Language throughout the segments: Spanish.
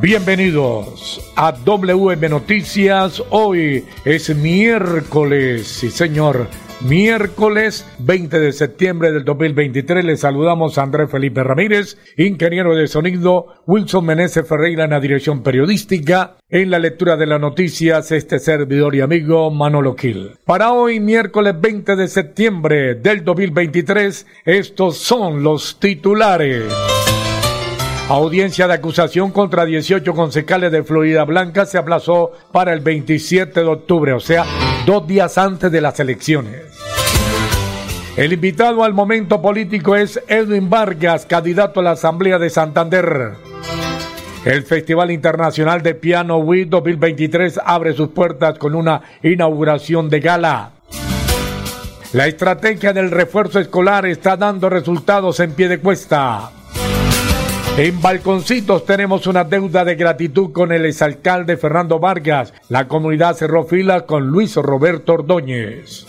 Bienvenidos a WM Noticias. Hoy es miércoles, sí señor, miércoles 20 de septiembre del 2023. Les saludamos a Andrés Felipe Ramírez, ingeniero de sonido, Wilson Meneses Ferreira en la dirección periodística, en la lectura de las noticias, este servidor y amigo Manolo Gil. Para hoy, miércoles 20 de septiembre del 2023, estos son los titulares. Audiencia de acusación contra 18 concejales de Florida Blanca se aplazó para el 27 de octubre, o sea, dos días antes de las elecciones. El invitado al momento político es Edwin Vargas, candidato a la Asamblea de Santander. El Festival Internacional de Piano WIT 2023 abre sus puertas con una inauguración de gala. La estrategia del refuerzo escolar está dando resultados en pie de cuesta. En Balconcitos tenemos una deuda de gratitud con el exalcalde Fernando Vargas. La comunidad cerró fila con Luis Roberto Ordóñez.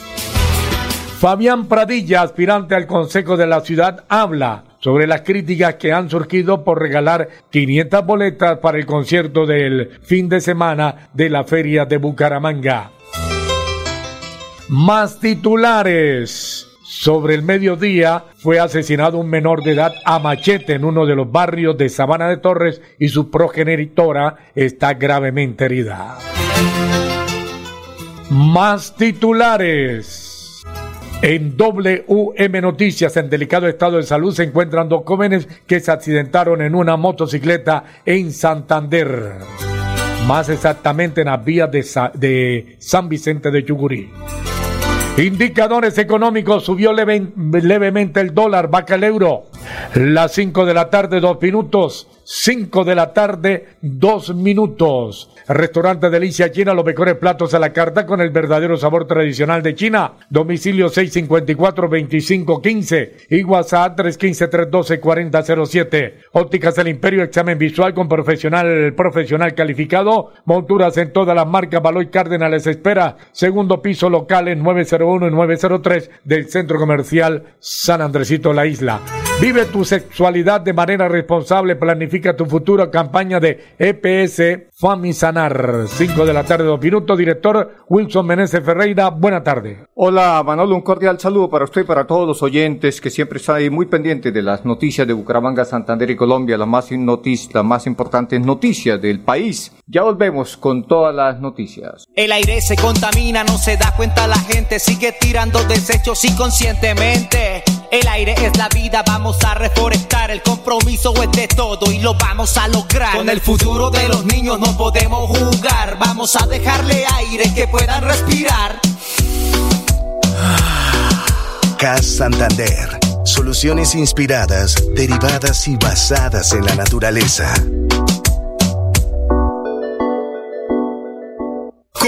Fabián Pradilla, aspirante al Consejo de la Ciudad, habla sobre las críticas que han surgido por regalar 500 boletas para el concierto del fin de semana de la Feria de Bucaramanga. Más titulares. Sobre el mediodía fue asesinado un menor de edad a machete en uno de los barrios de Sabana de Torres y su progenitora está gravemente herida. Más titulares. En WM Noticias, en delicado estado de salud, se encuentran dos jóvenes que se accidentaron en una motocicleta en Santander. Más exactamente en las vías de, San Vicente de Yugurí. Indicadores económicos, subió leve, levemente el dólar, vaca el euro. Las 5 de la tarde, dos minutos. 5 de la tarde, dos minutos. Restaurante Delicia China, los mejores platos a la carta con el verdadero sabor tradicional de China. Domicilio 654-2515 y WhatsApp 315-312-4007. Ópticas del Imperio, examen visual con profesional, profesional calificado. Monturas en todas las marcas. Baloy Cárdenas les espera. Segundo piso local en 901 y 903 del Centro Comercial San Andresito La Isla. Vive tu sexualidad de manera responsable. Planifica tu futura campaña de EPS Famisanar. 5 de la tarde, dos minutos. Director Wilson Meneses Ferreira, buena tarde. Hola Manolo, un cordial saludo para usted y para todos los oyentes que siempre están ahí muy pendientes de las noticias de Bucaramanga, Santander y Colombia, las más, notis, las más importantes noticias del país. Ya volvemos con todas las noticias. El aire se contamina, no se da cuenta la gente, sigue tirando desechos inconscientemente. El aire es la vida, vamos a reforestar. El compromiso es de todo y lo vamos a lograr. Con el futuro de los niños no podemos jugar. Vamos a dejarle aire que puedan respirar. CAS Santander. Soluciones inspiradas, derivadas y basadas en la naturaleza.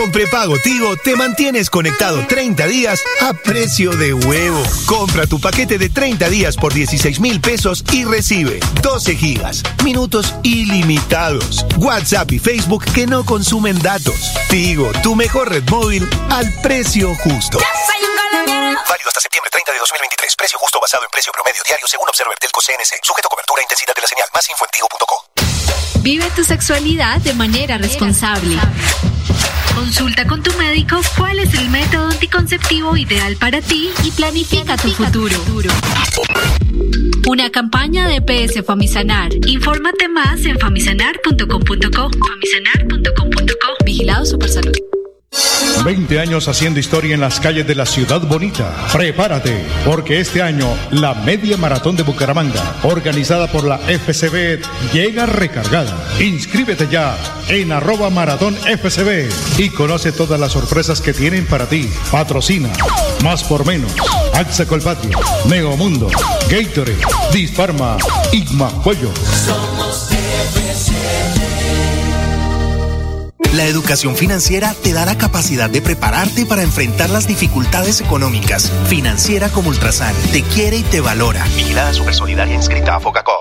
Con prepago Tigo te mantienes conectado 30 días a precio de huevo. Compra tu paquete de 30 días por 16 mil pesos y recibe 12 gigas, minutos ilimitados, WhatsApp y Facebook que no consumen datos. Tigo, tu mejor red móvil al precio justo. Válido hasta septiembre 30 de 2023. Precio justo basado en precio promedio diario según Observer Telco CNC. Sujeto a cobertura e intensidad de la señal. Más info en tigo.co. Vive tu sexualidad de manera responsable. Consulta con tu médico cuál es el método anticonceptivo ideal para ti y planifica tu futuro. Una campaña de PS Famisanar. Infórmate más en famisanar.com.co. Famisanar.com.co. Vigilado Supersalud. 20 años haciendo historia en las calles de la ciudad bonita. Prepárate, porque este año la Media Maratón de Bucaramanga, organizada por la FCB, llega recargada. Inscríbete ya en arroba maratón FCB y conoce todas las sorpresas que tienen para ti. Patrocina, más por menos, Axa Colpatio, Mundo, Gatorade, Disparma, Igma Pollo. Somos FCB. La educación financiera te da la capacidad de prepararte para enfrentar las dificultades económicas. Financiera como Ultrasan te quiere y te valora. Vigilada Supersolidaria inscrita a Focacop.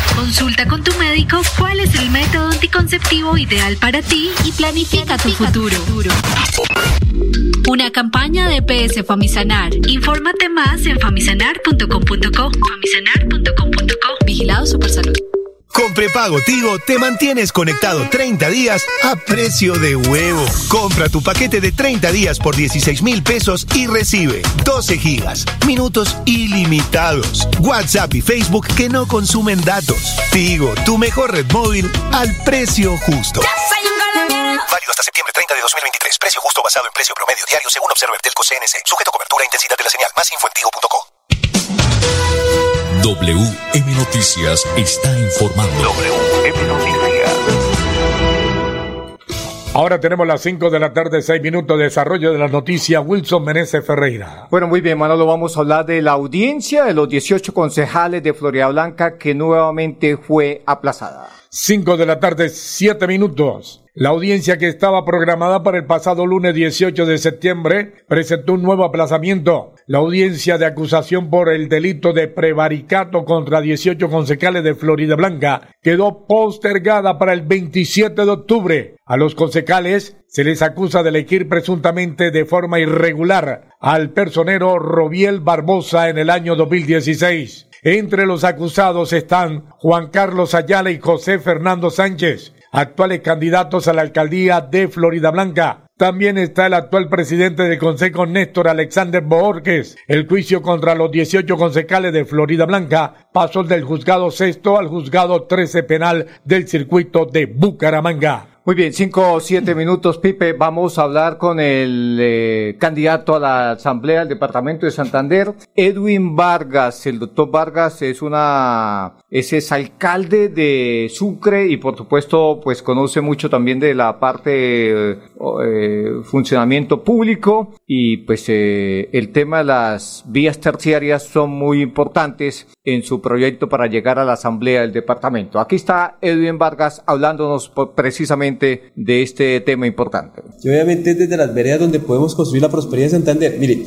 Consulta con tu médico cuál es el método anticonceptivo ideal para ti y planifica tu futuro. Una campaña de PS Famisanar. Infórmate más en famisanar.com.co. Famisanar.com.co. Vigilado Supersalud. Con prepago Tigo te mantienes conectado 30 días a precio de huevo. Compra tu paquete de 30 días por 16 mil pesos y recibe 12 gigas, minutos ilimitados, WhatsApp y Facebook que no consumen datos. Tigo, tu mejor red móvil al precio justo. Válido hasta septiembre 30 de 2023. Precio justo basado en precio promedio diario según Observer Telco CNC. Sujeto a cobertura e intensidad de la señal. Más info en tigo.co. WM Noticias está informando. WM Noticias. Ahora tenemos las 5 de la tarde, 6 minutos de desarrollo de las noticias. Wilson Menezes Ferreira. Bueno, muy bien, Manolo, vamos a hablar de la audiencia de los 18 concejales de Florida Blanca que nuevamente fue aplazada. 5 de la tarde, 7 minutos. La audiencia que estaba programada para el pasado lunes 18 de septiembre presentó un nuevo aplazamiento. La audiencia de acusación por el delito de prevaricato contra 18 concejales de Florida Blanca quedó postergada para el 27 de octubre. A los concejales se les acusa de elegir presuntamente de forma irregular al personero Robiel Barbosa en el año 2016. Entre los acusados están Juan Carlos Ayala y José Fernando Sánchez, actuales candidatos a la alcaldía de Florida Blanca. También está el actual presidente del Consejo, Néstor Alexander Borges. El juicio contra los 18 concejales de Florida Blanca pasó del juzgado sexto al juzgado 13 penal del circuito de Bucaramanga. Muy bien, cinco o siete minutos, Pipe. Vamos a hablar con el eh, candidato a la Asamblea del Departamento de Santander, Edwin Vargas. El doctor Vargas es una, es, es alcalde de Sucre y por supuesto, pues conoce mucho también de la parte eh, eh, funcionamiento público y pues eh, el tema de las vías terciarias son muy importantes en su proyecto para llegar a la Asamblea del Departamento. Aquí está Edwin Vargas hablándonos precisamente de este tema importante. Y obviamente es desde las veredas donde podemos construir la prosperidad de Santander. Mire,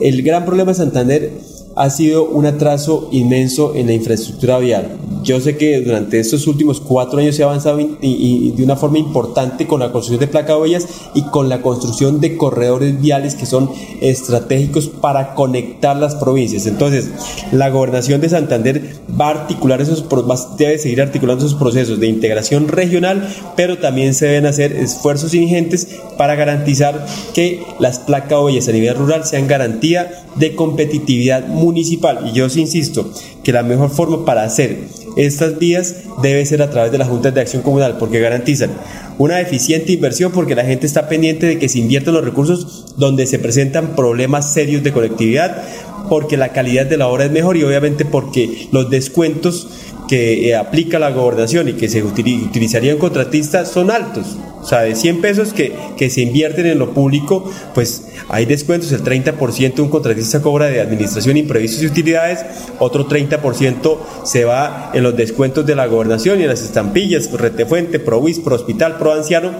el gran problema de Santander ha sido un atraso inmenso en la infraestructura vial. Yo sé que durante estos últimos cuatro años se ha avanzado de una forma importante con la construcción de placa de huellas y con la construcción de corredores viales que son estratégicos para conectar las provincias. Entonces, la gobernación de Santander va a articular esos, va- debe seguir articulando esos procesos de integración regional, pero también se deben hacer esfuerzos ingentes para garantizar que las placas huellas a nivel rural sean garantía de competitividad municipal. Y yo insisto que la mejor forma para hacer estas vías debe ser a través de las juntas de acción comunal, porque garantizan una eficiente inversión, porque la gente está pendiente de que se inviertan los recursos donde se presentan problemas serios de conectividad, porque la calidad de la obra es mejor y obviamente porque los descuentos que eh, aplica la gobernación y que se utili- utilizaría un contratista son altos. O sea, de 100 pesos que, que se invierten en lo público, pues hay descuentos, el 30% un contratista cobra de administración, imprevistos y utilidades, otro 30% se va en los descuentos de la gobernación y en las estampillas, Retefuente, Provis, Pro Hospital, Pro Anciano,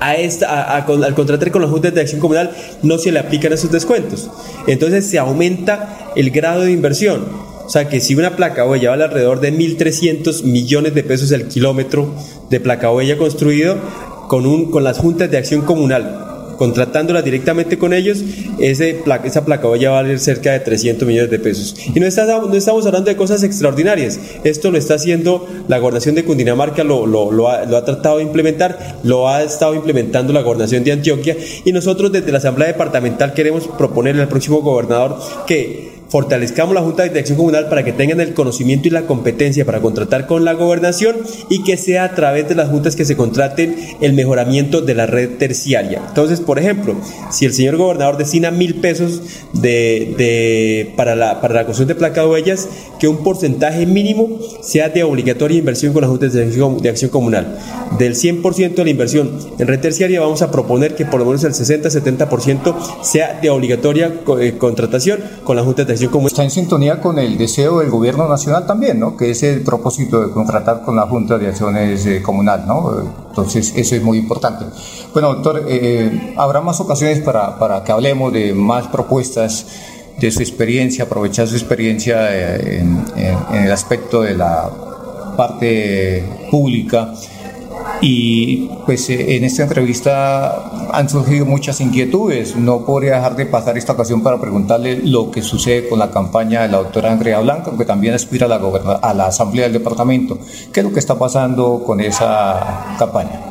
a al contratar con las juntas de acción comunal no se le aplican esos descuentos. Entonces se aumenta el grado de inversión. O sea que si una placa huella vale alrededor de 1.300 millones de pesos el kilómetro de placa huella construido, con, un, con las juntas de acción comunal contratándolas directamente con ellos, ese placa, esa placa va a valer cerca de 300 millones de pesos. Y no, no estamos hablando de cosas extraordinarias, esto lo está haciendo la gobernación de Cundinamarca, lo, lo, lo, ha, lo ha tratado de implementar, lo ha estado implementando la gobernación de Antioquia y nosotros desde la Asamblea Departamental queremos proponerle al próximo gobernador que fortalezcamos la Junta de Dirección Comunal para que tengan el conocimiento y la competencia para contratar con la gobernación y que sea a través de las juntas que se contraten el mejoramiento de la red terciaria. Entonces, por ejemplo, si el señor gobernador destina mil pesos de, para, la, para la construcción de placas de huellas, que un porcentaje mínimo sea de obligatoria inversión con las juntas de acción, de acción comunal. Del 100% de la inversión en red terciaria vamos a proponer que por lo menos el 60-70% sea de obligatoria eh, contratación con las juntas de Está en sintonía con el deseo del gobierno nacional también, ¿no? Que es el propósito de contratar con la Junta de Acciones eh, Comunal, ¿no? Entonces, eso es muy importante. Bueno, doctor, eh, habrá más ocasiones para, para que hablemos de más propuestas de su experiencia, aprovechar su experiencia eh, en, en el aspecto de la parte pública y pues eh, en esta entrevista han surgido muchas inquietudes. No podría dejar de pasar esta ocasión para preguntarle lo que sucede con la campaña de la doctora Andrea Blanco, que también aspira a la, a la Asamblea del Departamento. ¿Qué es lo que está pasando con esa campaña?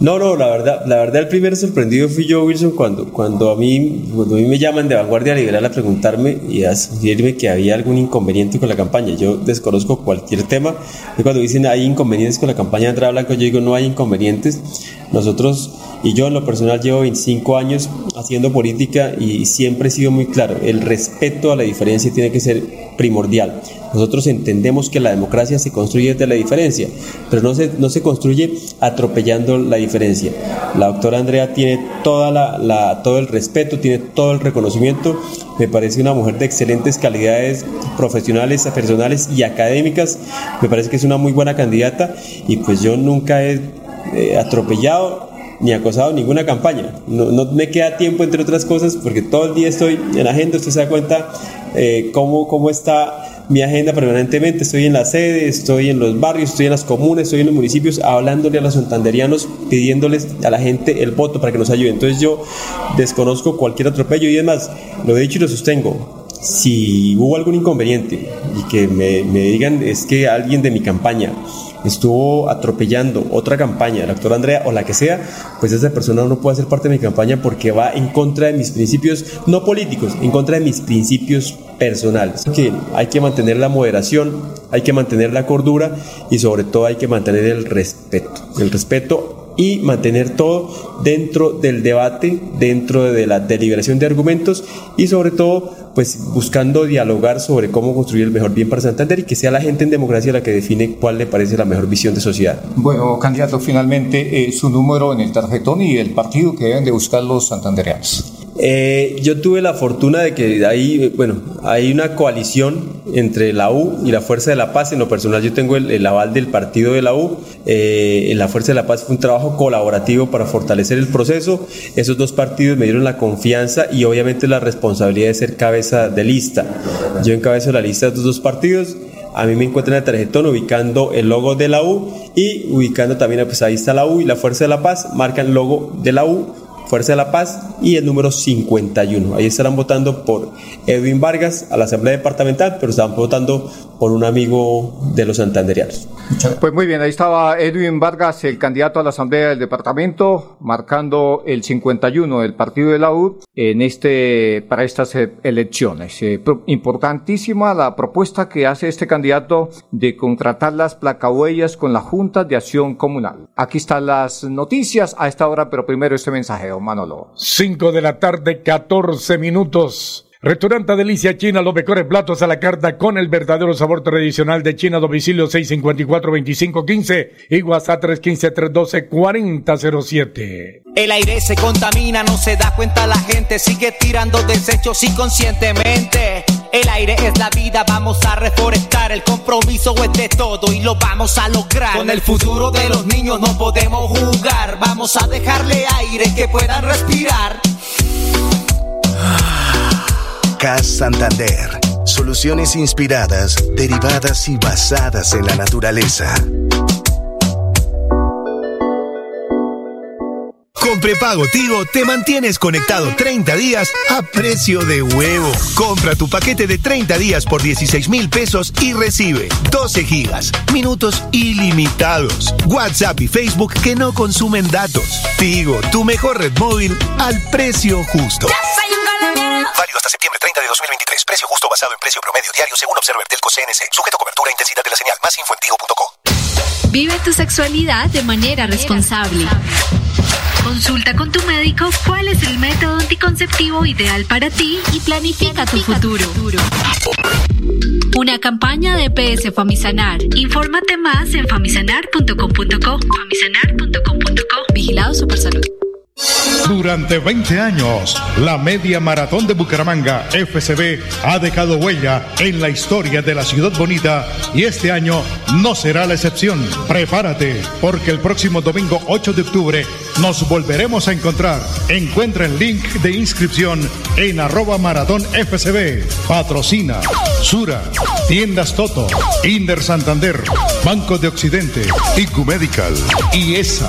No, no, la verdad, la verdad el primer sorprendido fui yo, Wilson, cuando, cuando, a mí, cuando a mí me llaman de Vanguardia Liberal a preguntarme y a sugerirme que había algún inconveniente con la campaña. Yo desconozco cualquier tema. Y cuando dicen hay inconvenientes con la campaña de Andrea Blanco, yo digo no hay inconvenientes. Nosotros y yo en lo personal llevo 25 años haciendo política y siempre he sido muy claro, el respeto a la diferencia tiene que ser primordial. Nosotros entendemos que la democracia se construye desde la diferencia, pero no se, no se construye atropellando la diferencia. La doctora Andrea tiene toda la, todo el respeto, tiene todo el reconocimiento, me parece una mujer de excelentes calidades profesionales, personales y académicas, me parece que es una muy buena candidata y pues yo nunca he eh, atropellado ni acosado ninguna campaña. No, no, me queda tiempo, entre otras cosas, porque todo el día estoy en agenda, usted se da cuenta eh, cómo, cómo está mi agenda permanentemente. Estoy en la sede, estoy en los barrios, estoy en las comunas, estoy en los municipios, hablándole a los santanderianos, pidiéndoles a la gente el voto para que nos ayude. Entonces yo desconozco cualquier atropello y es más, lo he dicho y lo sostengo. Si hubo algún inconveniente y que me, me digan es que alguien de mi campaña estuvo atropellando otra campaña, la doctora Andrea o la que sea, pues esa persona no puede ser parte de mi campaña porque va en contra de mis principios, no políticos, en contra de mis principios personales. Que hay que mantener la moderación, hay que mantener la cordura y sobre todo hay que mantener el respeto. El respeto y mantener todo dentro del debate, dentro de la deliberación de argumentos y sobre todo pues buscando dialogar sobre cómo construir el mejor bien para Santander y que sea la gente en democracia la que define cuál le parece la mejor visión de sociedad. Bueno, candidato, finalmente eh, su número en el tarjetón y el partido que deben de buscar los santandereanos. Eh, yo tuve la fortuna de que hay, bueno, hay una coalición entre la U y la Fuerza de la Paz. En lo personal, yo tengo el, aval del partido de la U. Eh, en la Fuerza de la Paz fue un trabajo colaborativo para fortalecer el proceso. Esos dos partidos me dieron la confianza y obviamente la responsabilidad de ser cabeza de lista. Yo encabezo la lista de estos dos partidos. A mí me encuentran en el tarjetón ubicando el logo de la U y ubicando también, pues ahí está la U y la Fuerza de la Paz, marcan logo de la U Fuerza de la Paz y el número 51. Ahí estarán votando por Edwin Vargas a la Asamblea Departamental, pero están votando por un amigo de los santanderianos. Pues muy bien, ahí estaba Edwin Vargas, el candidato a la Asamblea del Departamento, marcando el 51 del partido de la U en este, para estas e-, elecciones. Eh, importantísima la propuesta que hace este candidato de contratar las placahuellas con la Junta de Acción Comunal. Aquí están las noticias a esta hora, pero primero este mensaje, don Manolo. 5 de la tarde, 14 minutos. Restaurante Delicia China, los mejores platos a la carta con el verdadero sabor tradicional de China, domicilio 654-2515 y WhatsApp 315-312-4007. El aire se contamina, no se da cuenta la gente, sigue tirando desechos inconscientemente. El aire es la vida, vamos a reforestar, el compromiso es de todo y lo vamos a lograr. Con el futuro de los niños no podemos jugar, vamos a dejarle aire que puedan respirar. CAS Santander Soluciones inspiradas, derivadas y basadas en la naturaleza. Con prepago Tigo te mantienes conectado 30 días a precio de huevo. Compra tu paquete de 30 días por 16 mil pesos y recibe 12 gigas, minutos ilimitados, WhatsApp y Facebook que no consumen datos. Tigo, tu mejor red móvil al precio justo. Válido hasta septiembre 30 de 2023. Precio justo basado en precio promedio diario según Observer Telco CNC. Sujeto a cobertura e intensidad de la señal. Más info en. Vive tu sexualidad de manera responsable. Consulta con tu médico cuál es el método anticonceptivo ideal para ti y planifica tu futuro. Una campaña de PS Famisanar. Infórmate más en famisanar.com.co. Famisanar.com.co. Vigilado Supersalud. Durante 20 años, la Media Maratón de Bucaramanga, FCB, ha dejado huella en la historia de la ciudad bonita y este año no será la excepción. Prepárate, porque el próximo domingo 8 de octubre nos volveremos a encontrar. Encuentra el link de inscripción en arroba maratón FCB. Patrocina Sura, Tiendas Toto, Inder Santander, Banco de Occidente, IQ Medical y ESA.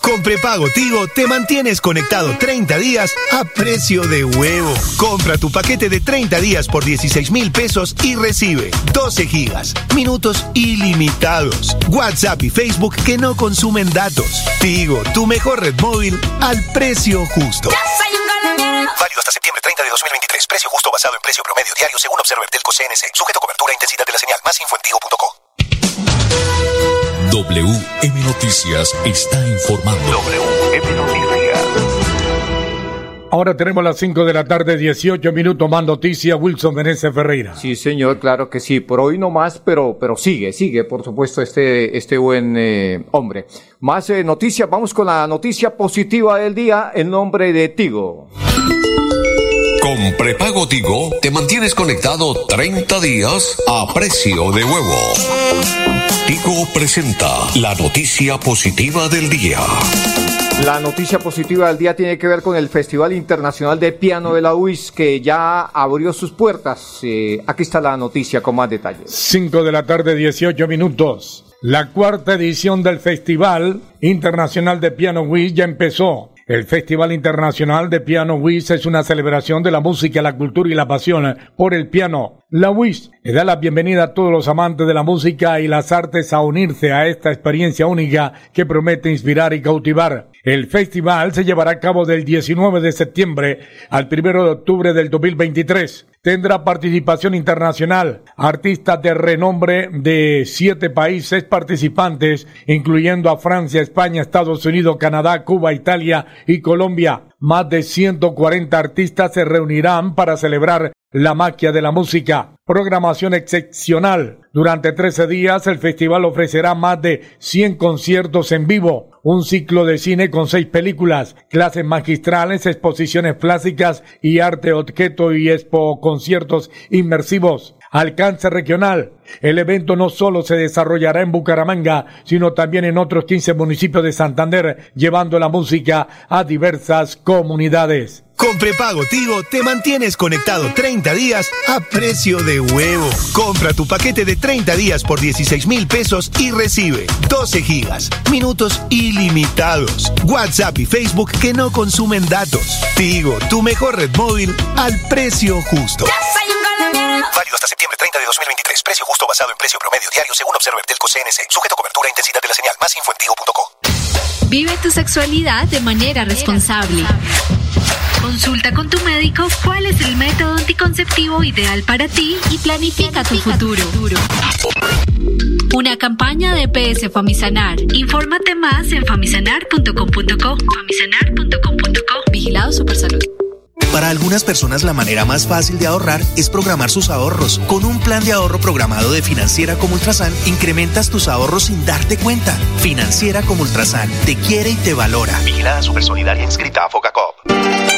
Con prepago Tigo te mantienes conectado 30 días a precio de huevo. Compra tu paquete de 30 días por 16 mil pesos y recibe 12 gigas, minutos ilimitados, WhatsApp y Facebook que no consumen datos. Tigo, tu mejor red móvil al precio justo. Válido hasta septiembre 30 de 2023. Precio justo basado en precio promedio diario según Observer Telco CNC. Sujeto cobertura e intensidad de la señal. Más info en tigo.co. WM Noticias está informando. WM Noticias. Ahora tenemos las 5 de la tarde, 18 minutos más noticias. Wilson Meneses Ferreira. Sí, señor, claro que sí. Por hoy no más, pero, pero sigue, sigue, por supuesto, este, este buen eh, hombre. Más eh, noticias, vamos con la noticia positiva del día en nombre de Tigo. Con prepago Tigo te mantienes conectado 30 días a precio de huevo. Tigo presenta la noticia positiva del día. La noticia positiva del día tiene que ver con el Festival Internacional de Piano de la UIS que ya abrió sus puertas. Eh, aquí está la noticia con más detalles. 5 de la tarde, 18 minutos. La cuarta edición del Festival Internacional de Piano WIS ya empezó. El Festival Internacional de Piano WIS es una celebración de la música, la cultura y la pasión por el piano. La WIS da la bienvenida a todos los amantes de la música y las artes a unirse a esta experiencia única que promete inspirar y cautivar. El festival se llevará a cabo del 19 de septiembre al 1 de octubre del 2023. Tendrá participación internacional, artistas de renombre de siete países participantes, incluyendo a Francia, España, Estados Unidos, Canadá, Cuba, Italia y Colombia. Más de 140 artistas se reunirán para celebrar la magia de la música. Programación excepcional. Durante 13 días el festival ofrecerá más de 100 conciertos en vivo, un ciclo de cine con seis películas, clases magistrales, exposiciones plásticas y arte objeto y expo conciertos inmersivos. Alcance regional. El evento no solo se desarrollará en Bucaramanga, sino también en otros 15 municipios de Santander, llevando la música a diversas comunidades. Con prepago Tigo te mantienes conectado 30 días a precio de huevo. Compra tu paquete de 30 días por 16 mil pesos y recibe 12 gigas, minutos ilimitados, WhatsApp y Facebook que no consumen datos. Tigo, tu mejor red móvil al precio justo. Válido hasta septiembre 30 de 2023. Precio justo basado en precio promedio diario según Observer Telco CNC. Sujeto a cobertura e intensidad de la señal. Más info en Vive tu sexualidad de manera responsable. Consulta con tu médico cuál es el método anticonceptivo ideal para ti y planifica tu futuro. Una campaña de PS Famisanar. Infórmate más en famisanar.com.co. Famisanar.com.co. Vigilado Supersalud. Para algunas personas la manera más fácil de ahorrar es programar sus ahorros. Con un plan de ahorro programado de Financiera como Ultrasan, incrementas tus ahorros sin darte cuenta. Financiera como Ultrasan, te quiere y te valora. Vigilada Supersolidaria inscrita a Focacop.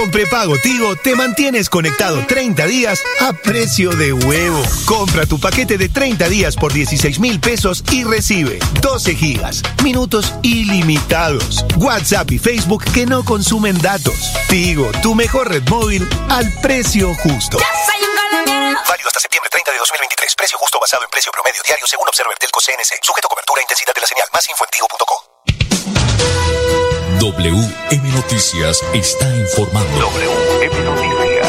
Con prepago Tigo te mantienes conectado 30 días a precio de huevo. Compra tu paquete de 30 días por 16 mil pesos y recibe 12 gigas, minutos ilimitados, WhatsApp y Facebook que no consumen datos. Tigo, tu mejor red móvil al precio justo. Válido hasta septiembre 30 de 2023. Precio justo basado en precio promedio diario según Observer Telco CNC. Sujeto cobertura e intensidad de la señal. Más info en WM Noticias está informando. WM Noticias.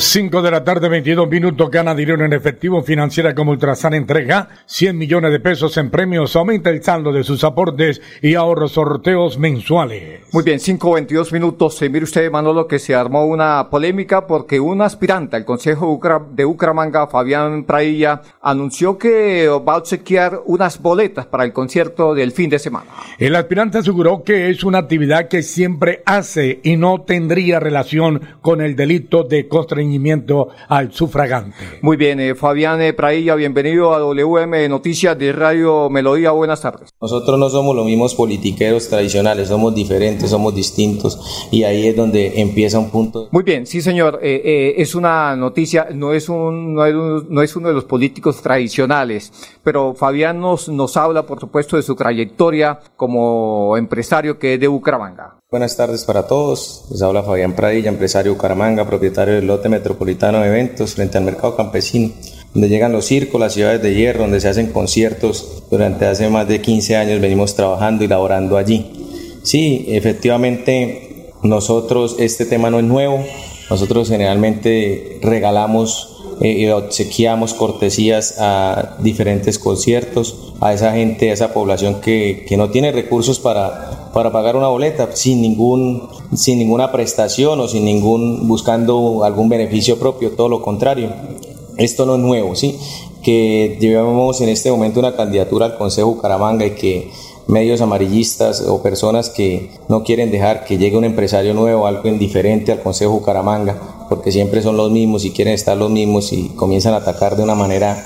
5 de la tarde, 22 minutos, gana dinero en efectivo financiera como Ultrasan entrega 100 millones de pesos en premios, aumenta el saldo de sus aportes y ahorros sorteos mensuales. Muy bien, 5.22 minutos. Eh, mire usted, Manolo, que se armó una polémica porque un aspirante al Consejo de Ucramanga, Fabián Prailla, anunció que va a obsequiar unas boletas para el concierto del fin de semana. El aspirante aseguró que es una actividad que siempre hace y no tendría relación con el delito de constreñimiento al sufragante. Muy bien, eh, Fabián eh, Prailla, bienvenido a WM Noticias de Radio Melodía. Buenas tardes. Nosotros no somos los mismos politiqueros tradicionales, somos diferentes, somos distintos y ahí es donde empieza un punto. Muy bien, sí señor, eh, es una noticia, no es, un, no, es no es uno de los políticos tradicionales, pero Fabián nos, nos habla, por supuesto, de su trayectoria como empresario que es de Bucaramanga. Buenas tardes para todos. Les habla Fabián Pradilla, empresario de Bucaramanga, propietario del lote metropolitano de eventos frente al mercado campesino, donde llegan los circos, las ciudades de hierro, donde se hacen conciertos. Durante hace más de 15 años venimos trabajando y laborando allí. Sí, efectivamente, nosotros, este tema no es nuevo. Nosotros generalmente regalamos eh, cortesías a diferentes conciertos, a esa gente, a esa población que, que no tiene recursos para, para pagar una boleta sin, ningún, sin ninguna prestación o sin ningún, buscando algún beneficio propio, todo lo contrario. Esto no es nuevo, ¿sí? Que llevamos en este momento una candidatura al Consejo Bucaramanga y que medios amarillistas o personas que no quieren dejar que llegue un empresario nuevo, algo indiferente al Consejo Bucaramanga, porque siempre son los mismos y quieren estar los mismos y comienzan a atacar de una manera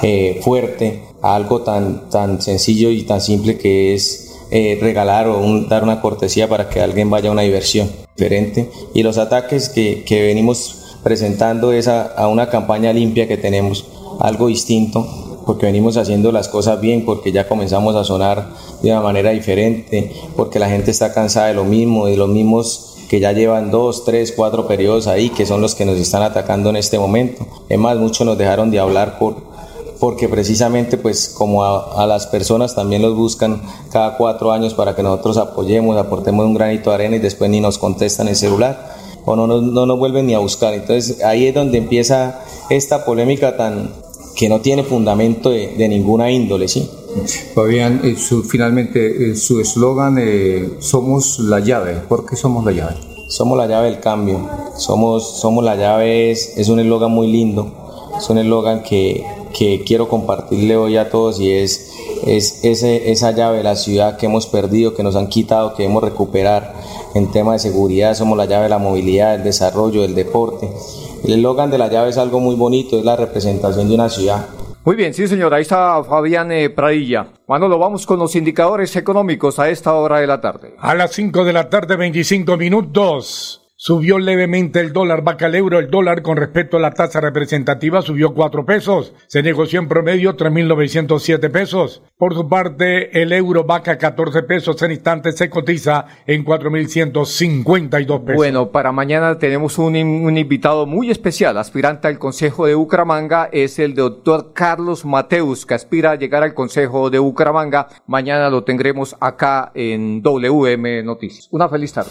eh, fuerte a algo tan, tan sencillo y tan simple que es eh, regalar o dar una cortesía para que alguien vaya a una diversión diferente. Y los ataques que, que venimos presentando es a, a una campaña limpia que tenemos, algo distinto, porque venimos haciendo las cosas bien, porque ya comenzamos a sonar de una manera diferente, porque la gente está cansada de lo mismo, de los mismos que ya llevan dos, tres, cuatro periodos ahí, que son los que nos están atacando en este momento. Es más, muchos nos dejaron de hablar por, porque precisamente pues como a, las personas también los buscan cada cuatro años para que nosotros apoyemos, aportemos un granito de arena y después ni nos contestan el celular o no, no, no nos vuelven ni a buscar. Entonces ahí es donde empieza esta polémica tan, que no tiene fundamento de, ninguna índole, ¿sí? Fabián, eh, su, finalmente eh, su eslogan eh, somos la llave. ¿Por qué somos la llave? Somos la llave del cambio. Somos, somos la llave es, es un eslogan muy lindo. Es un eslogan que, que quiero compartirle hoy a todos y es, es ese, esa llave de la ciudad que hemos perdido, que nos han quitado, que debemos recuperar en tema de seguridad. Somos la llave de la movilidad, del desarrollo, del deporte. El eslogan de la llave es algo muy bonito, es la representación de una ciudad. Muy bien, sí señor, ahí está Fabián eh, Pradilla. Manolo, vamos con los indicadores económicos a esta hora de la tarde. A las 5 de la tarde, 25 minutos. Subió levemente el dólar vaca al euro. El dólar con respecto a la tasa representativa subió 4 pesos. Se negoció en promedio 3.907 pesos. Por su parte, el euro vaca 14 pesos. En instantes se cotiza en 4.152 pesos. Bueno, para mañana tenemos un, un, invitado muy especial. Aspirante al Consejo de Bucaramanga es el doctor Carlos Mateus, que aspira a llegar al Consejo de Bucaramanga. Mañana lo tendremos acá en WM Noticias. Una feliz tarde.